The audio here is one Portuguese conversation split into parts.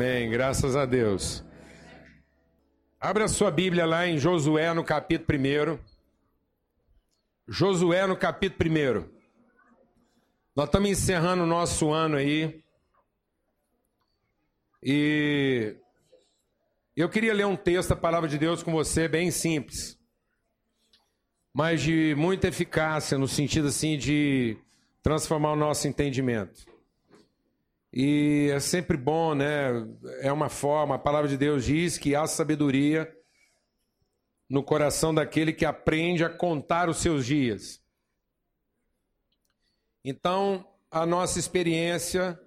Amém, graças a Deus. Abra sua Bíblia lá em Josué, no capítulo 1. Josué, no capítulo 1. Nós estamos encerrando o nosso ano aí. E eu queria ler um texto da palavra de Deus com você, bem simples, mas de muita eficácia, no sentido assim de transformar o nosso entendimento. E é sempre bom, né? É uma forma, a palavra de Deus diz que há sabedoria no coração daquele que aprende a contar os seus dias. Então, a nossa experiência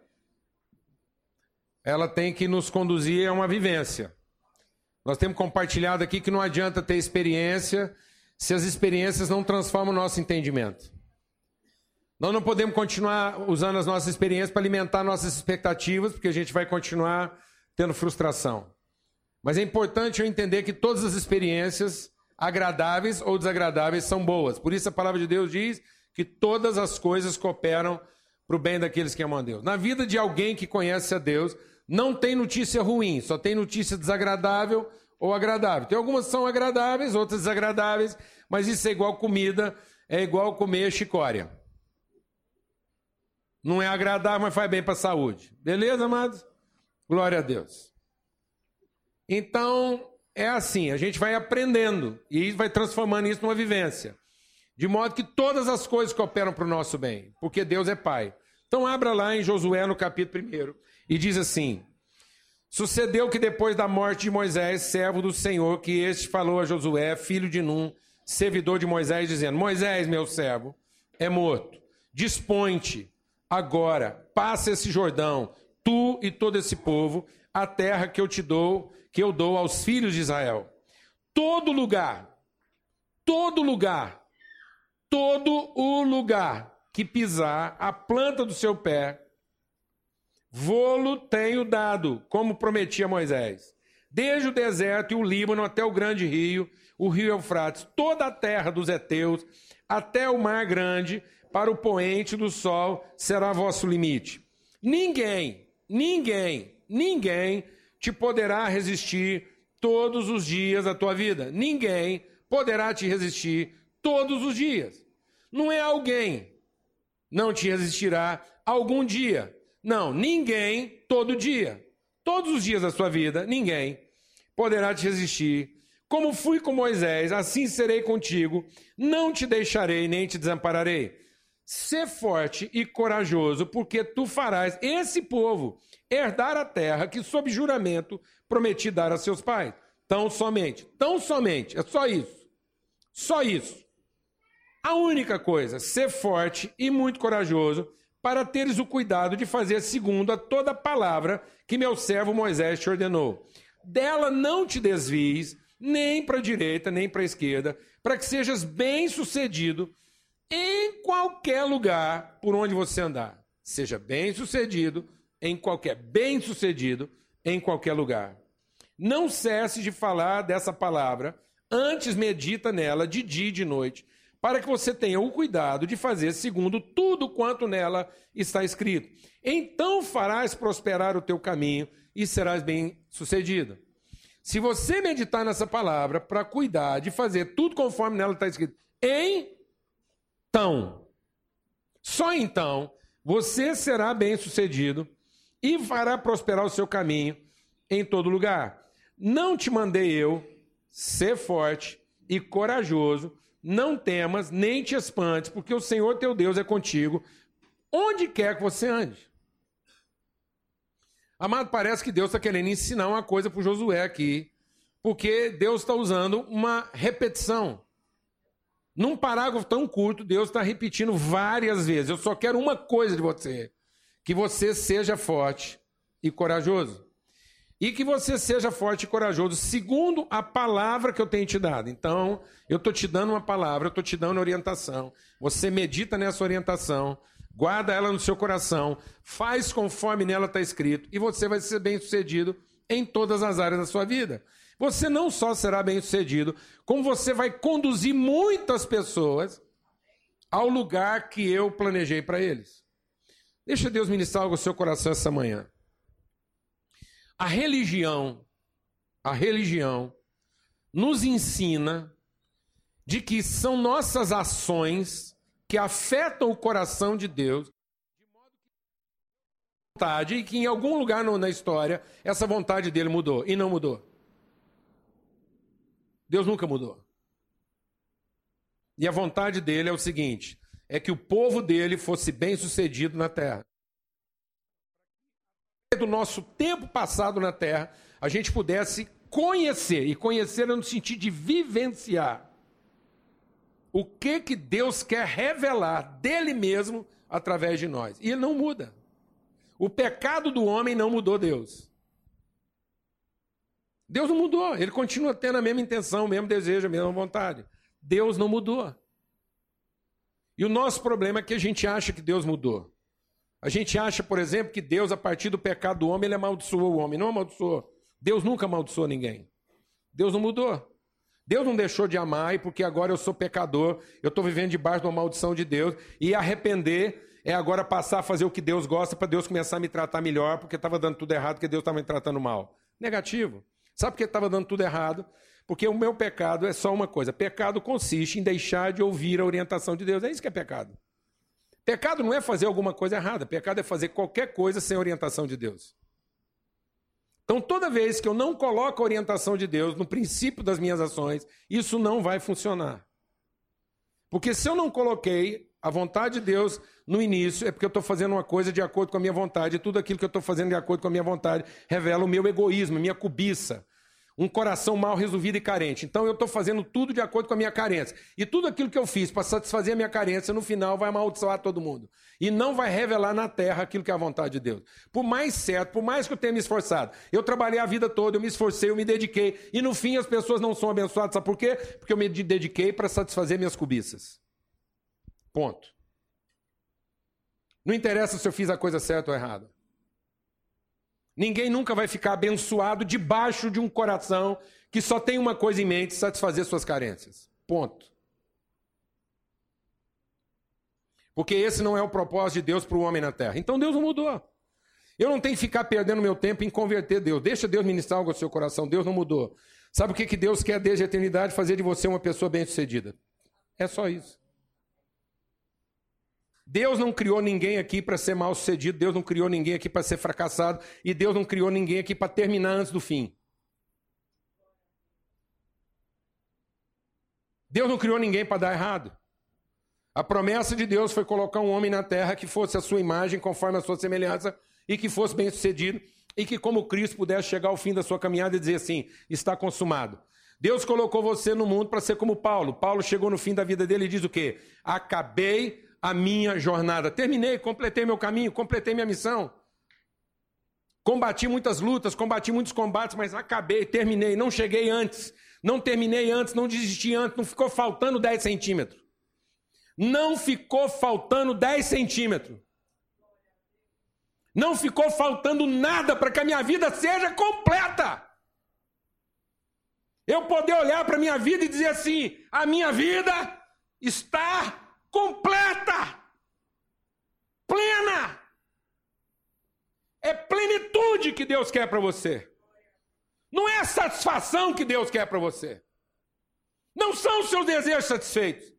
ela tem que nos conduzir a uma vivência. Nós temos compartilhado aqui que não adianta ter experiência se as experiências não transformam o nosso entendimento. Nós não podemos continuar usando as nossas experiências para alimentar nossas expectativas, porque a gente vai continuar tendo frustração. Mas é importante eu entender que todas as experiências, agradáveis ou desagradáveis, são boas. Por isso a palavra de Deus diz que todas as coisas cooperam para o bem daqueles que amam a Deus. Na vida de alguém que conhece a Deus, não tem notícia ruim, só tem notícia desagradável ou agradável. Tem algumas que são agradáveis, outras desagradáveis, mas isso é igual comida, é igual comer chicória. Não é agradável, mas faz bem para a saúde. Beleza, amados? Glória a Deus. Então, é assim, a gente vai aprendendo e vai transformando isso numa vivência. De modo que todas as coisas cooperam para o nosso bem, porque Deus é Pai. Então, abra lá em Josué, no capítulo 1, e diz assim: Sucedeu que depois da morte de Moisés, servo do Senhor, que este falou a Josué, filho de Num, servidor de Moisés, dizendo: Moisés, meu servo, é morto. Dispõe-te Agora, passa esse Jordão, tu e todo esse povo, a terra que eu te dou, que eu dou aos filhos de Israel. Todo lugar, todo lugar, todo o lugar que pisar a planta do seu pé, vou-lo tenho dado, como prometi a Moisés. Desde o deserto e o Líbano até o grande rio, o rio Eufrates, toda a terra dos heteus, até o mar grande, para o poente do sol será vosso limite. Ninguém, ninguém, ninguém te poderá resistir todos os dias da tua vida. Ninguém poderá te resistir todos os dias. Não é alguém não te resistirá algum dia. Não, ninguém todo dia. Todos os dias da sua vida, ninguém poderá te resistir. Como fui com Moisés, assim serei contigo. Não te deixarei nem te desampararei. Ser forte e corajoso, porque tu farás esse povo herdar a terra que, sob juramento, prometi dar a seus pais. Tão somente, tão somente, é só isso. Só isso. A única coisa, ser forte e muito corajoso, para teres o cuidado de fazer segundo a toda palavra que meu servo Moisés te ordenou. Dela não te desvies, nem para a direita, nem para a esquerda, para que sejas bem-sucedido em qualquer lugar por onde você andar. Seja bem sucedido em qualquer, bem sucedido em qualquer lugar. Não cesse de falar dessa palavra, antes medita nela de dia e de noite, para que você tenha o cuidado de fazer segundo tudo quanto nela está escrito. Então farás prosperar o teu caminho e serás bem sucedido. Se você meditar nessa palavra para cuidar de fazer tudo conforme nela está escrito, em então, só então, você será bem-sucedido e fará prosperar o seu caminho em todo lugar. Não te mandei eu ser forte e corajoso, não temas nem te espantes, porque o Senhor teu Deus é contigo, onde quer que você ande. Amado, parece que Deus está querendo ensinar uma coisa para Josué aqui, porque Deus está usando uma repetição. Num parágrafo tão curto, Deus está repetindo várias vezes: Eu só quero uma coisa de você, que você seja forte e corajoso. E que você seja forte e corajoso, segundo a palavra que eu tenho te dado. Então, eu estou te dando uma palavra, eu estou te dando orientação. Você medita nessa orientação, guarda ela no seu coração, faz conforme nela está escrito, e você vai ser bem sucedido em todas as áreas da sua vida. Você não só será bem-sucedido, como você vai conduzir muitas pessoas ao lugar que eu planejei para eles. Deixa Deus ministrar algo no seu coração essa manhã. A religião, a religião nos ensina de que são nossas ações que afetam o coração de Deus vontade e que em algum lugar na história essa vontade dele mudou e não mudou. Deus nunca mudou. E a vontade dele é o seguinte: é que o povo dele fosse bem sucedido na terra. Do nosso tempo passado na terra, a gente pudesse conhecer, e conhecer no sentido de vivenciar, o que que Deus quer revelar dele mesmo através de nós. E ele não muda. O pecado do homem não mudou Deus. Deus não mudou, ele continua tendo a mesma intenção, o mesmo desejo, a mesma vontade. Deus não mudou. E o nosso problema é que a gente acha que Deus mudou. A gente acha, por exemplo, que Deus, a partir do pecado do homem, ele amaldiçoou o homem. Não amaldiçoou. Deus nunca amaldiçoou ninguém. Deus não mudou. Deus não deixou de amar, e porque agora eu sou pecador, eu estou vivendo debaixo de uma maldição de Deus, e arrepender é agora passar a fazer o que Deus gosta para Deus começar a me tratar melhor, porque estava dando tudo errado, porque Deus estava me tratando mal. Negativo. Sabe por que estava dando tudo errado? Porque o meu pecado é só uma coisa: pecado consiste em deixar de ouvir a orientação de Deus. É isso que é pecado. Pecado não é fazer alguma coisa errada, pecado é fazer qualquer coisa sem orientação de Deus. Então, toda vez que eu não coloco a orientação de Deus no princípio das minhas ações, isso não vai funcionar. Porque se eu não coloquei a vontade de Deus no início, é porque eu estou fazendo uma coisa de acordo com a minha vontade, e tudo aquilo que eu estou fazendo de acordo com a minha vontade revela o meu egoísmo, a minha cobiça um coração mal resolvido e carente. Então eu estou fazendo tudo de acordo com a minha carência. E tudo aquilo que eu fiz para satisfazer a minha carência, no final vai amaldiçoar todo mundo. E não vai revelar na terra aquilo que é a vontade de Deus. Por mais certo, por mais que eu tenha me esforçado, eu trabalhei a vida toda, eu me esforcei, eu me dediquei. E no fim as pessoas não são abençoadas. Sabe por quê? Porque eu me dediquei para satisfazer minhas cobiças. Ponto. Não interessa se eu fiz a coisa certa ou errada. Ninguém nunca vai ficar abençoado debaixo de um coração que só tem uma coisa em mente: satisfazer suas carências. Ponto. Porque esse não é o propósito de Deus para o homem na terra. Então Deus não mudou. Eu não tenho que ficar perdendo meu tempo em converter Deus. Deixa Deus ministrar algo ao seu coração. Deus não mudou. Sabe o que, Deus quer desde a eternidade? Fazer de você uma pessoa bem-sucedida. É só isso. Deus não criou ninguém aqui para ser mal sucedido, Deus não criou ninguém aqui para ser fracassado, e Deus não criou ninguém aqui para terminar antes do fim. Deus não criou ninguém para dar errado. A promessa de Deus foi colocar um homem na terra que fosse a sua imagem, conforme a sua semelhança, e que fosse bem sucedido, e que, como Cristo, pudesse chegar ao fim da sua caminhada e dizer assim: está consumado. Deus colocou você no mundo para ser como Paulo. Paulo chegou no fim da vida dele e diz o quê? Acabei a minha jornada. Terminei, completei meu caminho, completei minha missão. Combati muitas lutas, combati muitos combates, mas acabei, terminei. Não cheguei antes, não terminei antes, não desisti antes, não ficou faltando 10 centímetros. Não ficou faltando 10 centímetros. Não ficou faltando nada para que a minha vida seja completa. Eu poder olhar para a minha vida e dizer assim: a minha vida está completa, plena. É plenitude que Deus quer para você. Não é satisfação que Deus quer para você. Não são os seus desejos satisfeitos.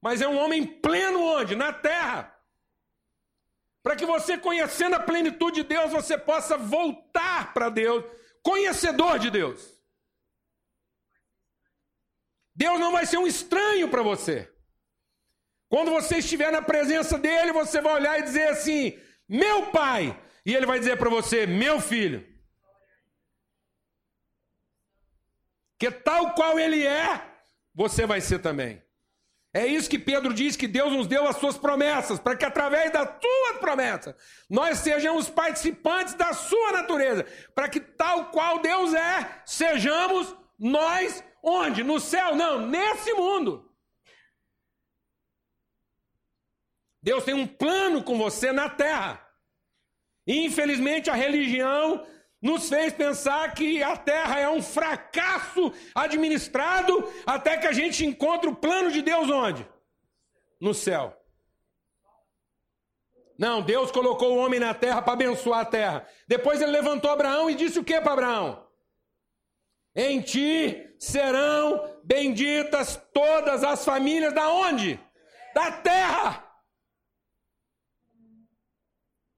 Mas é um homem pleno onde? Na terra. Para que você, conhecendo a plenitude de Deus, você possa voltar para Deus, conhecedor de Deus. Deus não vai ser um estranho para você. Quando você estiver na presença dele, você vai olhar e dizer assim: Meu pai. E ele vai dizer para você: Meu filho. Que tal qual ele é, você vai ser também. É isso que Pedro diz que Deus nos deu as suas promessas, para que através das suas promessas nós sejamos participantes da sua natureza, para que tal qual Deus é, sejamos nós onde? No céu? Não, nesse mundo. Deus tem um plano com você na terra. Infelizmente, a religião nos fez pensar que a terra é um fracasso administrado até que a gente encontre o plano de Deus onde? No céu. Não, Deus colocou o homem na terra para abençoar a terra. Depois ele levantou Abraão e disse o que para Abraão? Em ti serão benditas todas as famílias da onde? Da terra.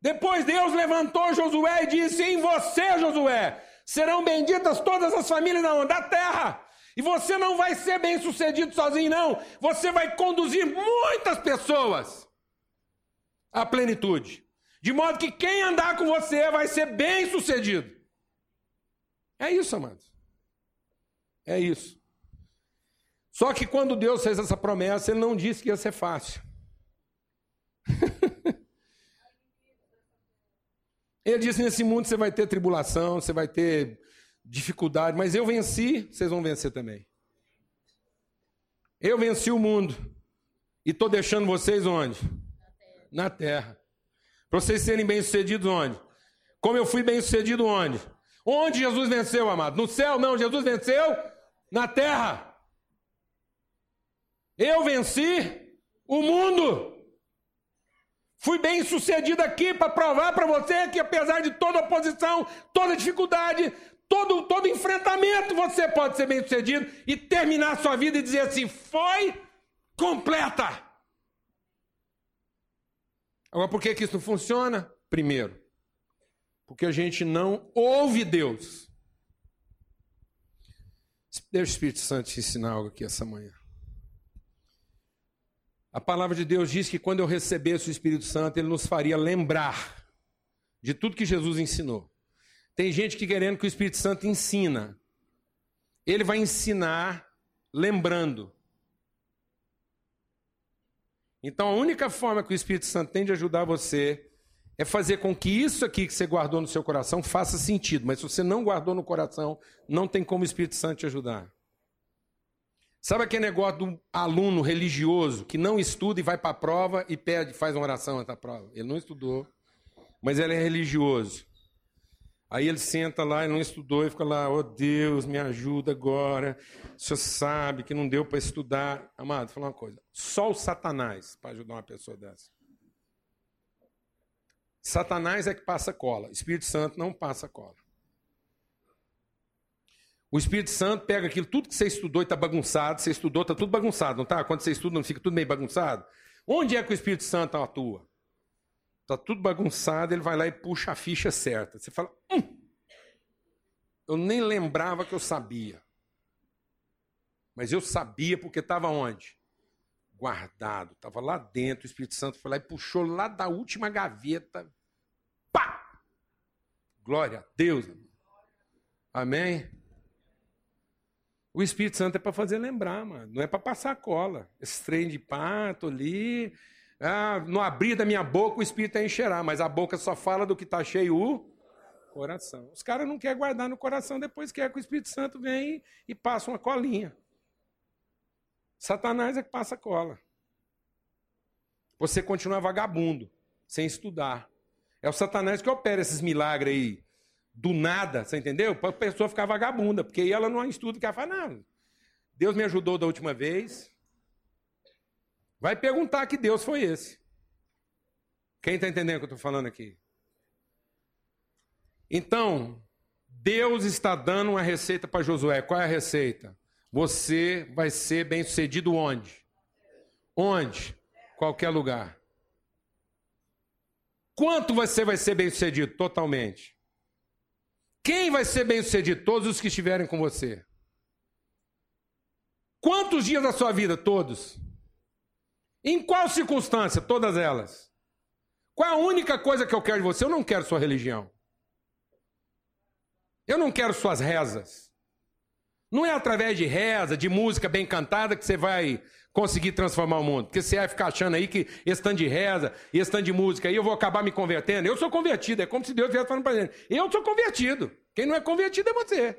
Depois Deus levantou Josué e disse: Em você, Josué, serão benditas todas as famílias da, terra. E você não vai ser bem sucedido sozinho, não. Você vai conduzir muitas pessoas à plenitude. De modo que quem andar com você vai ser bem sucedido. É isso, amados. É isso. Só que quando Deus fez essa promessa, Ele não disse que ia ser fácil. Ele disse: nesse mundo você vai ter tribulação, você vai ter dificuldade, mas eu venci, vocês vão vencer também. Eu venci o mundo. E estou deixando vocês onde? Na terra. Para vocês serem bem-sucedidos onde? Como eu fui bem-sucedido onde? Onde Jesus venceu, amado? No céu? Não, Jesus venceu na terra. Eu venci o mundo. Fui bem sucedido aqui para provar para você que, apesar de toda oposição, toda dificuldade, todo, todo enfrentamento, você pode ser bem sucedido e terminar sua vida e dizer assim: foi completa. Agora, por que, que isso funciona? Primeiro, porque a gente não ouve Deus. Deixa o Espírito Santo te ensinar algo aqui essa manhã. A palavra de Deus diz que quando eu recebesse o Espírito Santo, ele nos faria lembrar de tudo que Jesus ensinou. Tem gente que querendo que o Espírito Santo ensina. Ele vai ensinar lembrando. Então a única forma que o Espírito Santo tem de ajudar você é fazer com que isso aqui que você guardou no seu coração faça sentido. Mas se você não guardou no coração, não tem como o Espírito Santo te ajudar. Sabe aquele negócio do aluno religioso que não estuda e vai para a prova e pede, faz uma oração da prova? Ele não estudou, mas ele é religioso. Aí ele senta lá e não estudou e fica lá, oh Deus, me ajuda agora. O senhor sabe que não deu para estudar. Amado, vou falar uma coisa. Só o Satanás para ajudar uma pessoa dessa. Satanás é que passa cola. Espírito Santo não passa cola. O Espírito Santo pega aquilo, tudo que você estudou e está bagunçado, você estudou, está tudo bagunçado, não está? Quando você estuda, não fica tudo meio bagunçado? Onde é que o Espírito Santo atua? Está tudo bagunçado, ele vai lá e puxa a ficha certa. Você fala, hum, eu nem lembrava que eu sabia. Mas eu sabia porque estava onde? Guardado, estava lá dentro. O Espírito Santo foi lá e puxou lá da última gaveta. Pá! Glória a Deus. Amém? O Espírito Santo é para fazer lembrar, mano. Não é para passar cola. Esse trem de pato ali. Ah, no abrir da minha boca o Espírito é encherá, mas a boca só fala do que está cheio o coração. Os caras não querem guardar no coração, depois quer que o Espírito Santo venha e passe uma colinha. Satanás é que passa cola. Você continua vagabundo, sem estudar. É o Satanás que opera esses milagres aí do nada, você entendeu? Para a pessoa ficar vagabunda, porque aí ela não estuda que ela fala, não, Deus me ajudou da última vez. Vai perguntar que Deus foi esse. Quem está entendendo o que eu estou falando aqui? Então, Deus está dando uma receita para Josué. Qual é a receita? Você vai ser bem sucedido onde? Onde? Qualquer lugar. Quanto você vai ser bem sucedido? Totalmente. Quem vai ser bem sucedido? Todos os que estiverem com você. Quantos dias da sua vida? Todos. Em qual circunstância? Todas elas. Qual é a única coisa que eu quero de você? Eu não quero sua religião. Eu não quero suas rezas. Não é através de reza, de música bem cantada que você vai conseguir transformar o mundo. Porque você vai ficar achando aí que esse tanto de reza, esse tanto de música aí, eu vou acabar me convertendo. Eu sou convertido, é como se Deus estivesse falando para ele. Eu sou convertido. Quem não é convertido é você.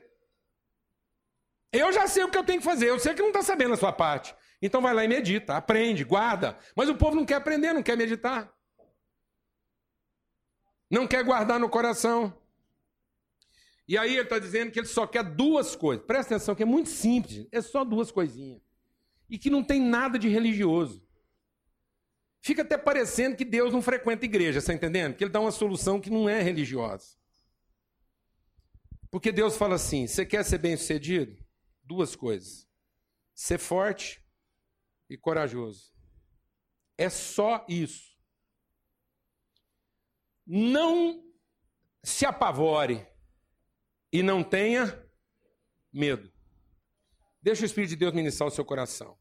Eu já sei o que eu tenho que fazer, eu sei que não está sabendo a sua parte. Então vai lá e medita, aprende, guarda. Mas o povo não quer aprender, não quer meditar. Não quer guardar no coração. E aí ele está dizendo que ele só quer duas coisas. Presta atenção, que é muito simples. É só duas coisinhas e que não tem nada de religioso. Fica até parecendo que Deus não frequenta igreja, está entendendo? Que ele dá uma solução que não é religiosa. Porque Deus fala assim: você quer ser bem-sucedido? Duas coisas: ser forte e corajoso. É só isso. Não se apavore e não tenha medo. Deixa o Espírito de Deus ministrar o seu coração.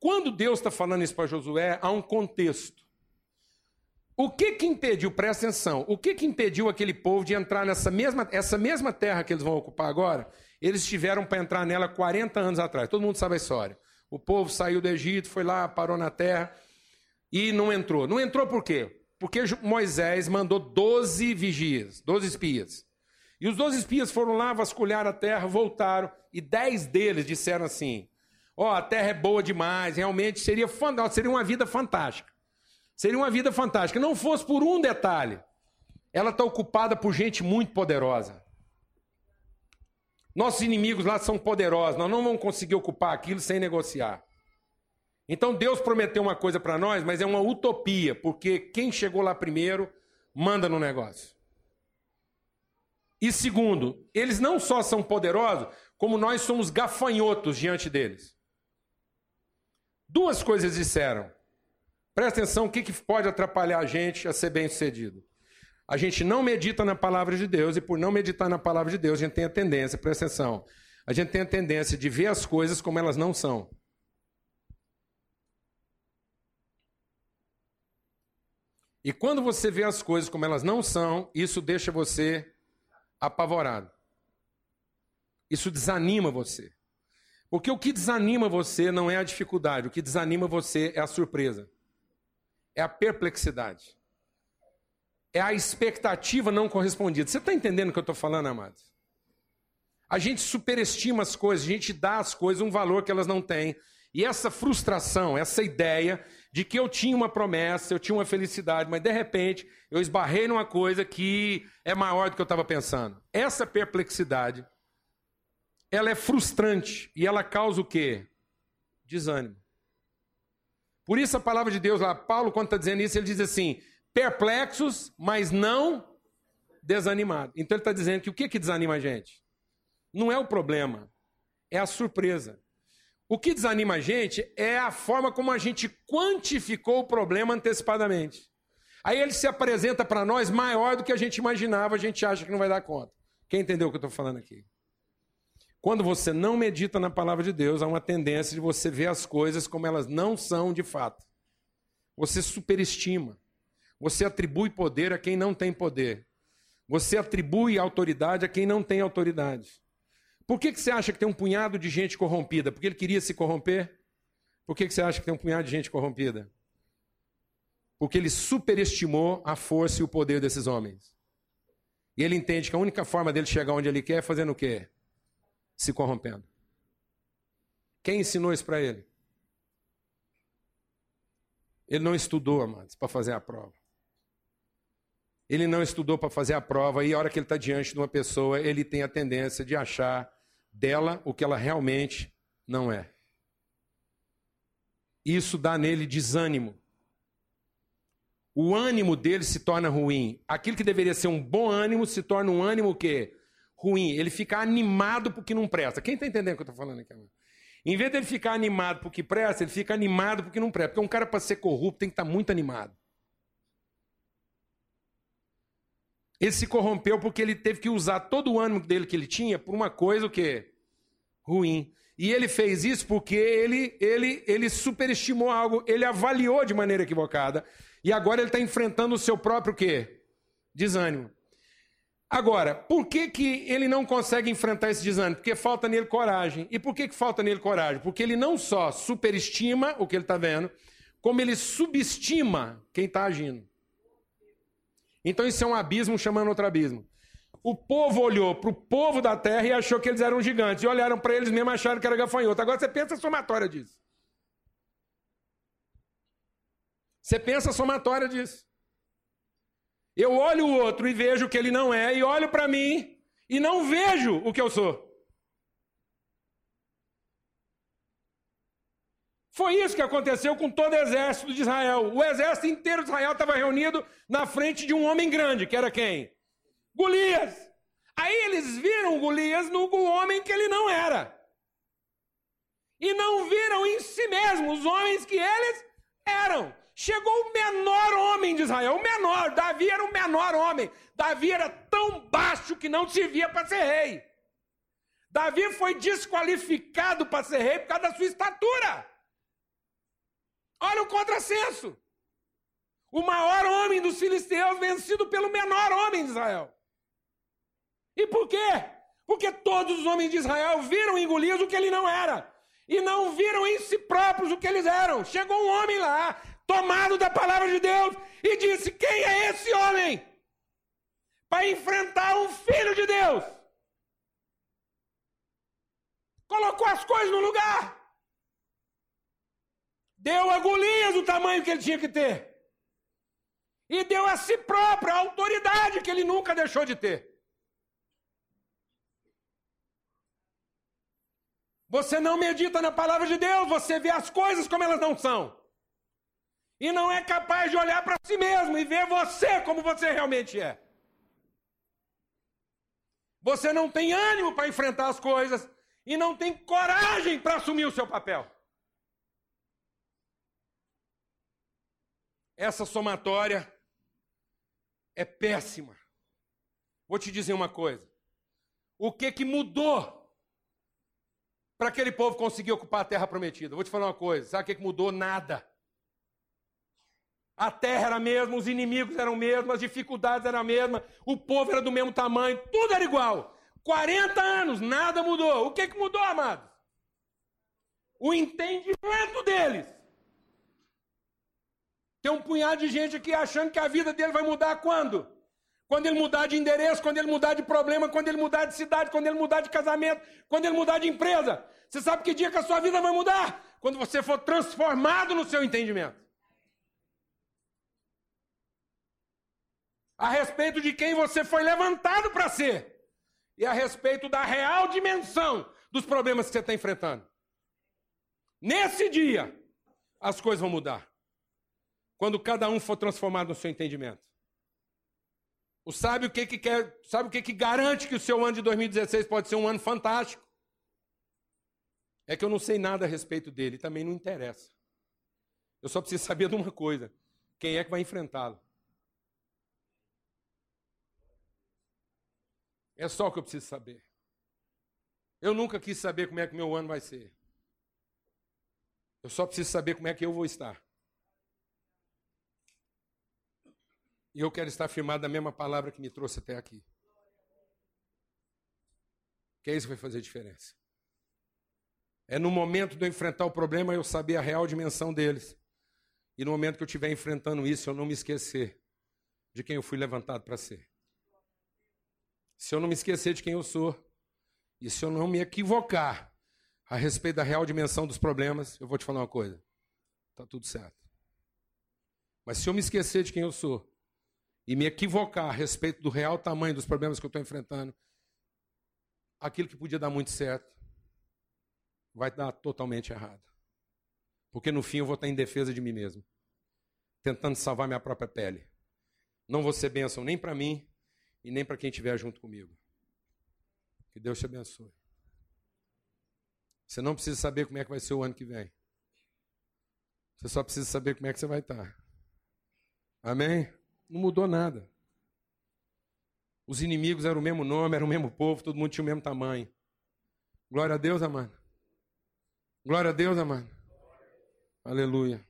Quando Deus está falando isso para Josué, há um contexto. O que que impediu, presta atenção, o que que impediu aquele povo de entrar nessa mesma, essa mesma terra que eles vão ocupar agora? Eles tiveram para entrar nela 40 anos atrás. Todo mundo sabe a história. O povo saiu do Egito, foi lá, parou na terra e não entrou. Não entrou por quê? Porque Moisés mandou 12 vigias, 12 espias. E os 12 espias foram lá, vasculharam a terra, voltaram, e 10 deles disseram assim: Ó, oh, a terra é boa demais, realmente seria, seria uma vida fantástica. Seria uma vida fantástica. Não fosse por um detalhe. Ela está ocupada por gente muito poderosa. Nossos inimigos lá são poderosos. Nós não vamos conseguir ocupar aquilo sem negociar. Então Deus prometeu uma coisa para nós, mas é uma utopia, porque quem chegou lá primeiro manda no negócio. E segundo, eles não só são poderosos, como nós somos gafanhotos diante deles. Duas coisas disseram. Presta atenção, o que, que pode atrapalhar a gente a ser bem-sucedido? A gente não medita na palavra de Deus, e por não meditar na palavra de Deus, a gente tem a tendência, presta atenção, a gente tem a tendência de ver as coisas como elas não são. E quando você vê as coisas como elas não são, isso deixa você apavorado. Isso desanima você. Porque o que desanima você não é a dificuldade, o que desanima você é a surpresa é a perplexidade. É a expectativa não correspondida. Você está entendendo o que eu estou falando, amados? A gente superestima as coisas, a gente dá às coisas um valor que elas não têm. E essa frustração, essa ideia de que eu tinha uma promessa, eu tinha uma felicidade, mas de repente eu esbarrei numa coisa que é maior do que eu estava pensando. Essa perplexidade, ela é frustrante e ela causa o quê? Desânimo. Por isso a palavra de Deus lá, Paulo, quando está dizendo isso, ele diz assim: perplexos, mas não desanimados. Então ele está dizendo que o que, que desanima a gente? Não é o problema, é a surpresa. O que desanima a gente é a forma como a gente quantificou o problema antecipadamente. Aí ele se apresenta para nós maior do que a gente imaginava, a gente acha que não vai dar conta. Quem entendeu o que eu estou falando aqui? Quando você não medita na palavra de Deus, há uma tendência de você ver as coisas como elas não são de fato. Você superestima. Você atribui poder a quem não tem poder. Você atribui autoridade a quem não tem autoridade. Por que, que você acha que tem um punhado de gente corrompida? Porque ele queria se corromper? Por que, que você acha que tem um punhado de gente corrompida? Porque ele superestimou a força e o poder desses homens. E ele entende que a única forma dele chegar onde ele quer é fazendo o quê? se corrompendo. Quem ensinou isso para ele? Ele não estudou, amados, para fazer a prova. Ele não estudou para fazer a prova e a hora que ele está diante de uma pessoa, ele tem a tendência de achar dela o que ela realmente não é. Isso dá nele desânimo. O ânimo dele se torna ruim. Aquilo que deveria ser um bom ânimo se torna um ânimo que ruim, ele fica animado porque não presta. Quem está entendendo o que eu estou falando aqui? Em vez dele ficar animado porque presta, ele fica animado porque não presta. Porque um cara, para ser corrupto, tem que estar tá muito animado. Ele se corrompeu porque ele teve que usar todo o ânimo dele que ele tinha por uma coisa o quê? Ruim. E ele fez isso porque ele, ele, ele superestimou algo, ele avaliou de maneira equivocada. E agora ele está enfrentando o seu próprio quê? Desânimo. Agora, por que, que ele não consegue enfrentar esse desânimo? Porque falta nele coragem. E por que, que falta nele coragem? Porque ele não só superestima o que ele está vendo, como ele subestima quem está agindo. Então isso é um abismo chamando outro abismo. O povo olhou para o povo da terra e achou que eles eram gigantes. E olharam para eles mesmo e acharam que era gafanhoto. Agora você pensa a somatória disso. Você pensa a somatória disso. Eu olho o outro e vejo o que ele não é, e olho para mim e não vejo o que eu sou. Foi isso que aconteceu com todo o exército de Israel. O exército inteiro de Israel estava reunido na frente de um homem grande, que era quem? Golias. Aí eles viram Golias no homem que ele não era. E não viram em si mesmos os homens que eles eram. Chegou o menor homem de Israel, o menor. Davi era o menor homem. Davi era tão baixo que não servia para ser rei. Davi foi desqualificado para ser rei por causa da sua estatura. Olha o contrassenso. O maior homem dos filisteus vencido pelo menor homem de Israel. E por quê? Porque todos os homens de Israel viram em Golias o que ele não era. E não viram em si próprios o que eles eram. Chegou um homem lá, tomado da palavra de Deus, e disse: Quem é esse homem? Para enfrentar um filho de Deus. Colocou as coisas no lugar. Deu a Golias o tamanho que ele tinha que ter. E deu a si próprio a autoridade que ele nunca deixou de ter. Você não medita na palavra de Deus, você vê as coisas como elas não são e não é capaz de olhar para si mesmo e ver você como você realmente é. Você não tem ânimo para enfrentar as coisas e não tem coragem para assumir o seu papel. Essa somatória é péssima. Vou te dizer uma coisa. O que que mudou para aquele povo conseguir ocupar a terra prometida? Vou te falar uma coisa. Sabe o que, que mudou? Nada. A terra era a mesma, os inimigos eram os mesmos, as dificuldades eram a mesma, o povo era do mesmo tamanho, tudo era igual. 40 anos, nada mudou. O que, que mudou, amados? O entendimento deles. Tem um punhado de gente aqui achando que a vida dele vai mudar quando? Quando ele mudar de endereço, quando ele mudar de problema, quando ele mudar de cidade, quando ele mudar de casamento, quando ele mudar de empresa. Você sabe que dia que a sua vida vai mudar? Quando você for transformado no seu entendimento. a respeito de quem você foi levantado para ser e a respeito da real dimensão dos problemas que você está enfrentando. Nesse dia, as coisas vão mudar. Quando cada um for transformado no seu entendimento. O sabe o que, que quer, sabe o que, que garante que o seu ano de 2016 pode ser um ano fantástico? É que eu não sei nada a respeito dele, também não interessa. Eu só preciso saber de uma coisa: quem é que vai enfrentá-lo? É só o que eu preciso saber. Eu nunca quis saber como é que meu ano vai ser. Eu só preciso saber como é que eu vou estar. E eu quero estar firmado na mesma palavra que me trouxe até aqui. Que é isso que vai fazer diferença. É no momento de eu enfrentar o problema eu saber a real dimensão deles. E no momento que eu estiver enfrentando isso, eu não me esquecer de quem eu fui levantado para ser se eu não me esquecer de quem eu sou, e se eu não me equivocar a respeito da real dimensão dos problemas, eu vou te falar uma coisa: está tudo certo. Mas se eu me esquecer de quem eu sou e me equivocar a respeito do real tamanho dos problemas que eu estou enfrentando, aquilo que podia dar muito certo vai dar totalmente errado. Porque no fim eu vou estar em defesa de mim mesmo, tentando salvar minha própria pele. Não vou ser bênção nem para mim e nem para quem estiver junto comigo. Que Deus te abençoe. Você não precisa saber como é que vai ser o ano que vem. Você só precisa saber como é que você vai estar. Amém? Não mudou nada. Os inimigos eram o mesmo nome, era o mesmo povo, todo mundo tinha o mesmo tamanho. Glória a Deus, amado. Glória a Deus, amado. Aleluia.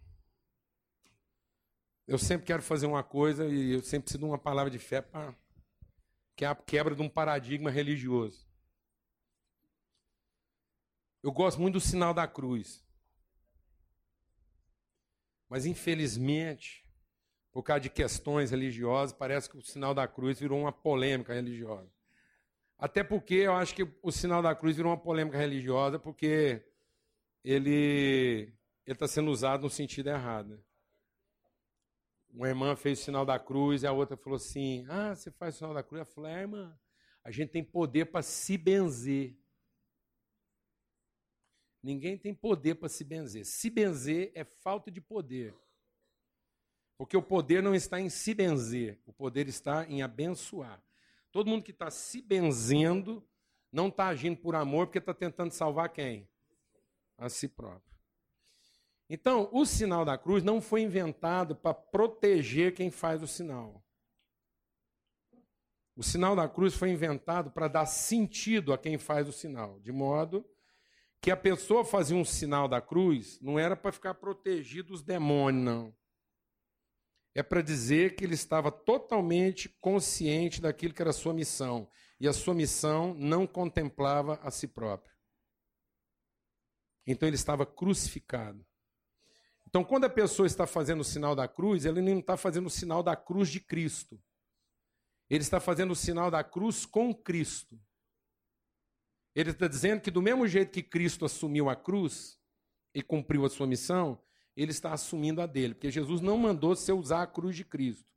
Eu sempre quero fazer uma coisa e eu sempre preciso de uma palavra de fé para que é a quebra de um paradigma religioso. Eu gosto muito do sinal da cruz. Mas, infelizmente, por causa de questões religiosas, parece que o sinal da cruz virou uma polêmica religiosa. Até porque eu acho que o sinal da cruz virou uma polêmica religiosa porque ele está sendo usado no sentido errado. Né? uma irmã fez o sinal da cruz e a outra falou assim: Ah, você faz o sinal da cruz? Eu falei: Ah, irmã, a gente tem poder para se benzer. Ninguém tem poder para se benzer. Se benzer é falta de poder. Porque o poder não está em se benzer, o poder está em abençoar. Todo mundo que está se benzendo não está agindo por amor porque está tentando salvar quem? A si próprio. Então, o sinal da cruz não foi inventado para proteger quem faz o sinal. O sinal da cruz foi inventado para dar sentido a quem faz o sinal, de modo que a pessoa fazia um sinal da cruz não era para ficar protegido dos demônios, não. É para dizer que ele estava totalmente consciente daquilo que era a sua missão. E a sua missão não contemplava a si próprio. Então ele estava crucificado. Então, quando a pessoa está fazendo o sinal da cruz, ele não está fazendo o sinal da cruz de Cristo. Ele está fazendo o sinal da cruz com Cristo. Ele está dizendo que, do mesmo jeito que Cristo assumiu a cruz e cumpriu a sua missão, ele está assumindo a dele, porque Jesus não mandou você usar a cruz de Cristo.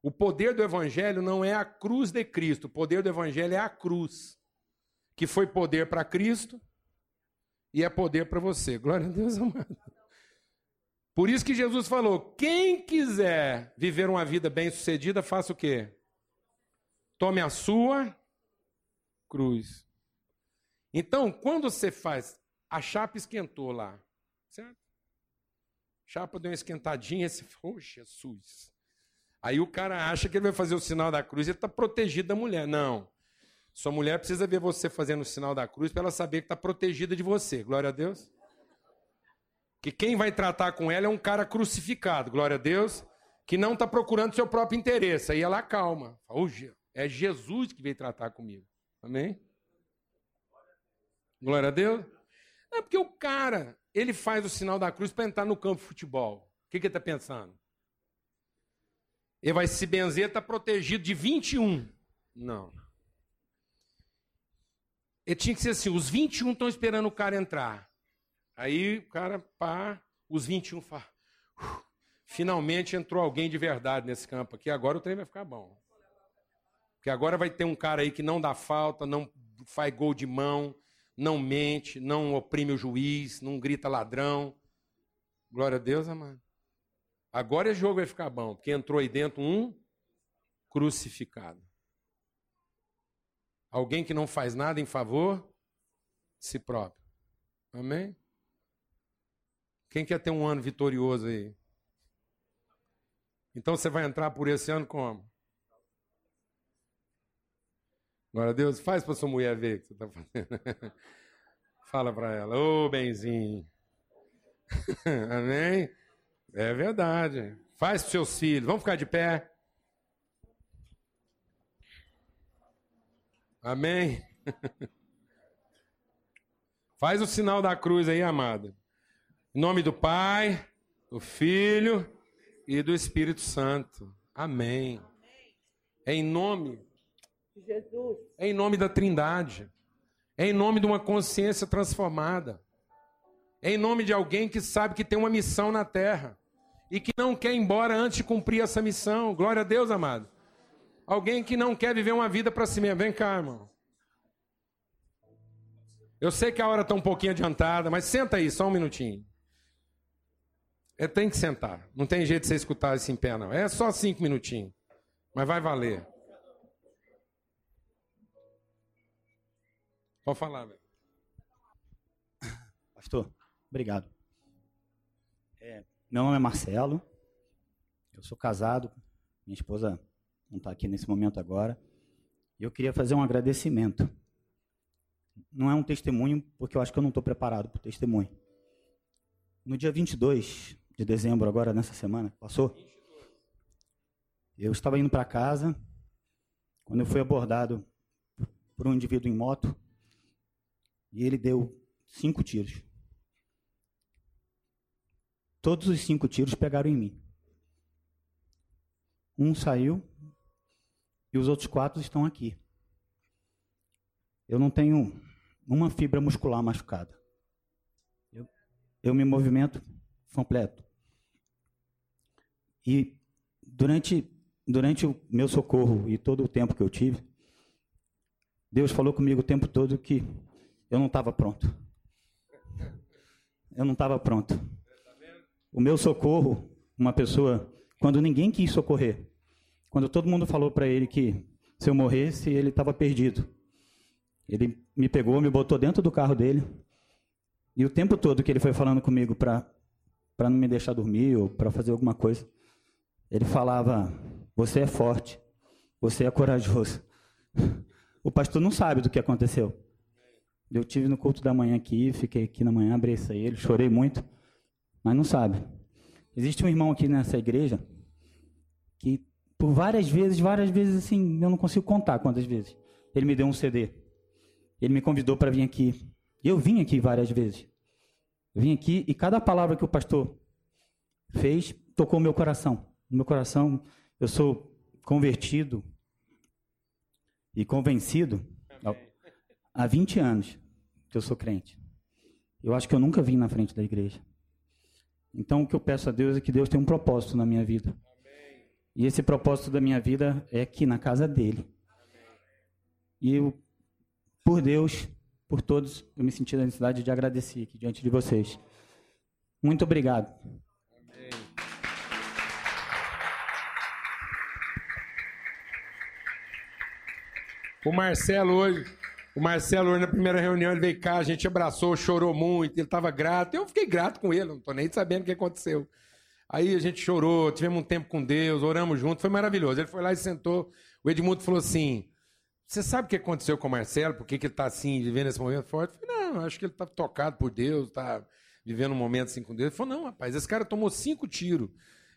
O poder do Evangelho não é a cruz de Cristo, o poder do Evangelho é a cruz, que foi poder para Cristo e é poder para você. Glória a Deus, amado. Por isso que Jesus falou: quem quiser viver uma vida bem-sucedida, faça o quê? Tome a sua cruz. Então, quando você faz, a chapa esquentou lá, certo? Chapa deu uma esquentadinha, falou, oh, Jesus. Aí o cara acha que ele vai fazer o sinal da cruz, ele está protegido da mulher. Não. Sua mulher precisa ver você fazendo o sinal da cruz para ela saber que está protegida de você. Glória a Deus que quem vai tratar com ela é um cara crucificado, glória a Deus, que não está procurando seu próprio interesse. Aí ela calma. Hoje é Jesus que veio tratar comigo. Amém? Glória a Deus. É porque o cara, ele faz o sinal da cruz para entrar no campo de futebol. O que, que ele está pensando? Ele vai se benzer, está protegido de 21. Não. Ele tinha que ser assim: os 21 estão esperando o cara entrar. Aí o cara, pá, os 21 fala, finalmente entrou alguém de verdade nesse campo aqui, agora o trem vai ficar bom. Porque agora vai ter um cara aí que não dá falta, não faz gol de mão, não mente, não oprime o juiz, não grita ladrão. Glória a Deus, amado. Agora esse jogo vai ficar bom, porque entrou aí dentro um crucificado. Alguém que não faz nada em favor de si próprio. Amém? Quem quer ter um ano vitorioso aí? Então você vai entrar por esse ano como? Glória a Deus, faz para sua mulher ver o que você está fazendo. Fala para ela, ô oh, benzinho. Amém? É verdade. Faz para seus filhos. Vamos ficar de pé. Amém? Faz o sinal da cruz aí, amada. Em nome do Pai, do Filho e do Espírito Santo. Amém. É em nome Jesus. É em nome da Trindade. É em nome de uma consciência transformada. É em nome de alguém que sabe que tem uma missão na terra e que não quer ir embora antes de cumprir essa missão. Glória a Deus, amado. Alguém que não quer viver uma vida para si mesmo. Vem cá, irmão. Eu sei que a hora está um pouquinho adiantada, mas senta aí, só um minutinho. É, tem que sentar. Não tem jeito de você escutar isso em pé, não. É só cinco minutinhos. Mas vai valer. Pode falar, velho. Pastor, obrigado. É, meu nome é Marcelo. Eu sou casado. Minha esposa não está aqui nesse momento agora. E eu queria fazer um agradecimento. Não é um testemunho, porque eu acho que eu não estou preparado para o testemunho. No dia 22 de dezembro, agora nessa semana, passou? Eu estava indo para casa quando eu fui abordado por um indivíduo em moto e ele deu cinco tiros. Todos os cinco tiros pegaram em mim. Um saiu e os outros quatro estão aqui. Eu não tenho uma fibra muscular machucada. Eu, eu me movimento completo. E durante, durante o meu socorro e todo o tempo que eu tive, Deus falou comigo o tempo todo que eu não estava pronto. eu não estava pronto. O meu socorro, uma pessoa, quando ninguém quis socorrer, quando todo mundo falou para ele que se eu morresse, ele estava perdido. Ele me pegou, me botou dentro do carro dele, e o tempo todo que ele foi falando comigo para para não me deixar dormir ou para fazer alguma coisa, ele falava: "Você é forte, você é corajoso". O pastor não sabe do que aconteceu. Eu tive no culto da manhã aqui, fiquei aqui na manhã, abracei ele, chorei muito, mas não sabe. Existe um irmão aqui nessa igreja que por várias vezes, várias vezes assim, eu não consigo contar quantas vezes. Ele me deu um CD. Ele me convidou para vir aqui. Eu vim aqui várias vezes. Eu vim aqui e cada palavra que o pastor fez tocou meu coração. No meu coração, eu sou convertido e convencido há 20 anos que eu sou crente. Eu acho que eu nunca vim na frente da igreja. Então o que eu peço a Deus é que Deus tenha um propósito na minha vida. E esse propósito da minha vida é aqui na casa dele. E eu, por Deus, por todos, eu me senti na necessidade de agradecer aqui diante de vocês. Muito obrigado. O Marcelo hoje, o Marcelo na primeira reunião, ele veio cá, a gente abraçou, chorou muito, ele estava grato. Eu fiquei grato com ele, não estou nem sabendo o que aconteceu. Aí a gente chorou, tivemos um tempo com Deus, oramos juntos, foi maravilhoso. Ele foi lá e sentou. O Edmundo falou assim: Você sabe o que aconteceu com o Marcelo? Por que, que ele está assim, vivendo esse momento forte? Eu falei: Não, acho que ele está tocado por Deus, está vivendo um momento assim com Deus. Ele falou: Não, rapaz, esse cara tomou cinco tiros.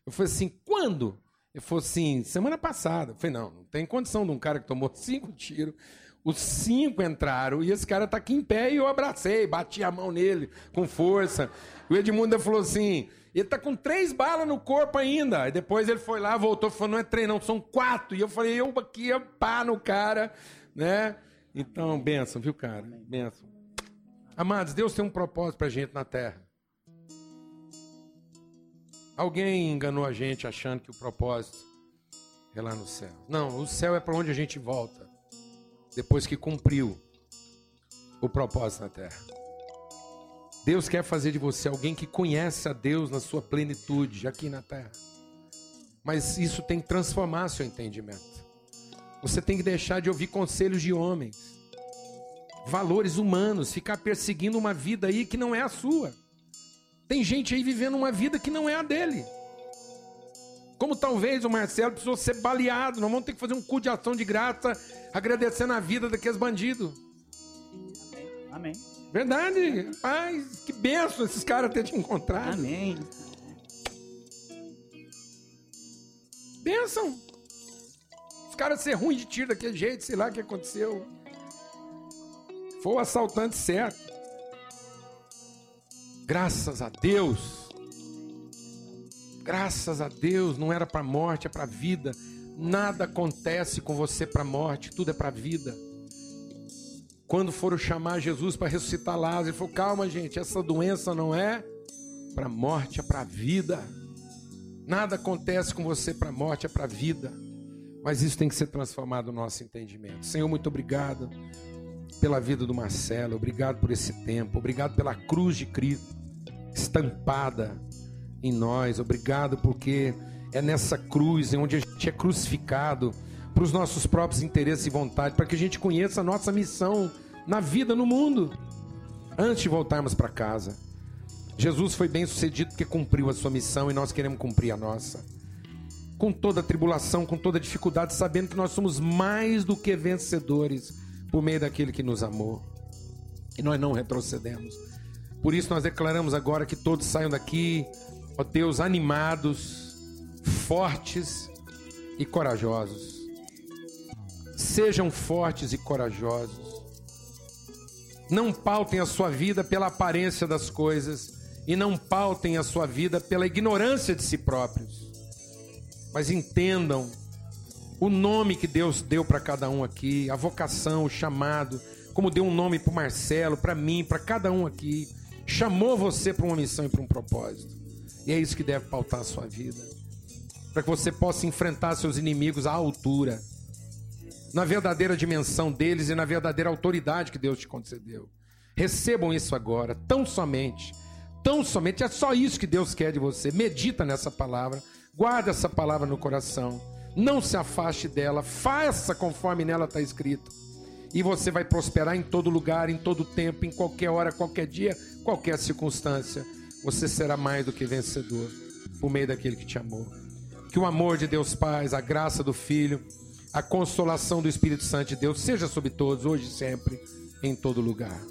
Eu falei assim: Quando? Ele falou assim, semana passada. Eu falei, não, não tem condição de um cara que tomou cinco tiros. Os cinco entraram e esse cara tá aqui em pé e eu abracei, bati a mão nele com força. O Edmundo falou assim: ele tá com três balas no corpo ainda. Aí depois ele foi lá, voltou, falou: não é três, são quatro. E eu falei: eu aqui pá no cara, né? Então, benção, viu, cara? Benção. Amados, Deus tem um propósito pra gente na terra. Alguém enganou a gente achando que o propósito é lá no céu. Não, o céu é para onde a gente volta depois que cumpriu o propósito na terra. Deus quer fazer de você alguém que conhece a Deus na sua plenitude aqui na terra. Mas isso tem que transformar seu entendimento. Você tem que deixar de ouvir conselhos de homens, valores humanos, ficar perseguindo uma vida aí que não é a sua. Tem gente aí vivendo uma vida que não é a dele. Como talvez o Marcelo precisou ser baleado. Nós vamos ter que fazer um cu de ação de graça, agradecendo a vida daqueles bandidos. Amém. Verdade. Pai, que benção esses caras ter te encontrado. Amém. Benção. Os caras ser ruim de tiro daquele jeito, sei lá o que aconteceu. Foi o assaltante certo. Graças a Deus. Graças a Deus, não era para morte, é para vida. Nada acontece com você para morte, tudo é para vida. Quando foram chamar Jesus para ressuscitar Lázaro, ele falou: "Calma, gente, essa doença não é para morte, é para vida. Nada acontece com você para morte, é para vida. Mas isso tem que ser transformado no nosso entendimento. Senhor, muito obrigado pela vida do Marcelo, obrigado por esse tempo, obrigado pela cruz de Cristo estampada em nós, obrigado porque é nessa cruz em onde a gente é crucificado para os nossos próprios interesses e vontade, para que a gente conheça a nossa missão na vida, no mundo, antes de voltarmos para casa. Jesus foi bem sucedido porque cumpriu a sua missão e nós queremos cumprir a nossa. Com toda tribulação, com toda dificuldade, sabendo que nós somos mais do que vencedores por meio daquele que nos amou. E nós não retrocedemos. Por isso nós declaramos agora que todos saiam daqui, ó Deus, animados, fortes e corajosos. Sejam fortes e corajosos. Não pautem a sua vida pela aparência das coisas e não pautem a sua vida pela ignorância de si próprios. Mas entendam o nome que Deus deu para cada um aqui, a vocação, o chamado, como deu um nome para Marcelo, para mim, para cada um aqui. Chamou você para uma missão e para um propósito. E é isso que deve pautar a sua vida. Para que você possa enfrentar seus inimigos à altura, na verdadeira dimensão deles e na verdadeira autoridade que Deus te concedeu. Recebam isso agora, tão somente Tão somente é só isso que Deus quer de você. Medita nessa palavra, guarda essa palavra no coração. Não se afaste dela, faça conforme nela está escrito. E você vai prosperar em todo lugar, em todo tempo, em qualquer hora, qualquer dia, qualquer circunstância. Você será mais do que vencedor por meio daquele que te amou. Que o amor de Deus Pai, a graça do Filho, a consolação do Espírito Santo de Deus seja sobre todos, hoje e sempre, em todo lugar.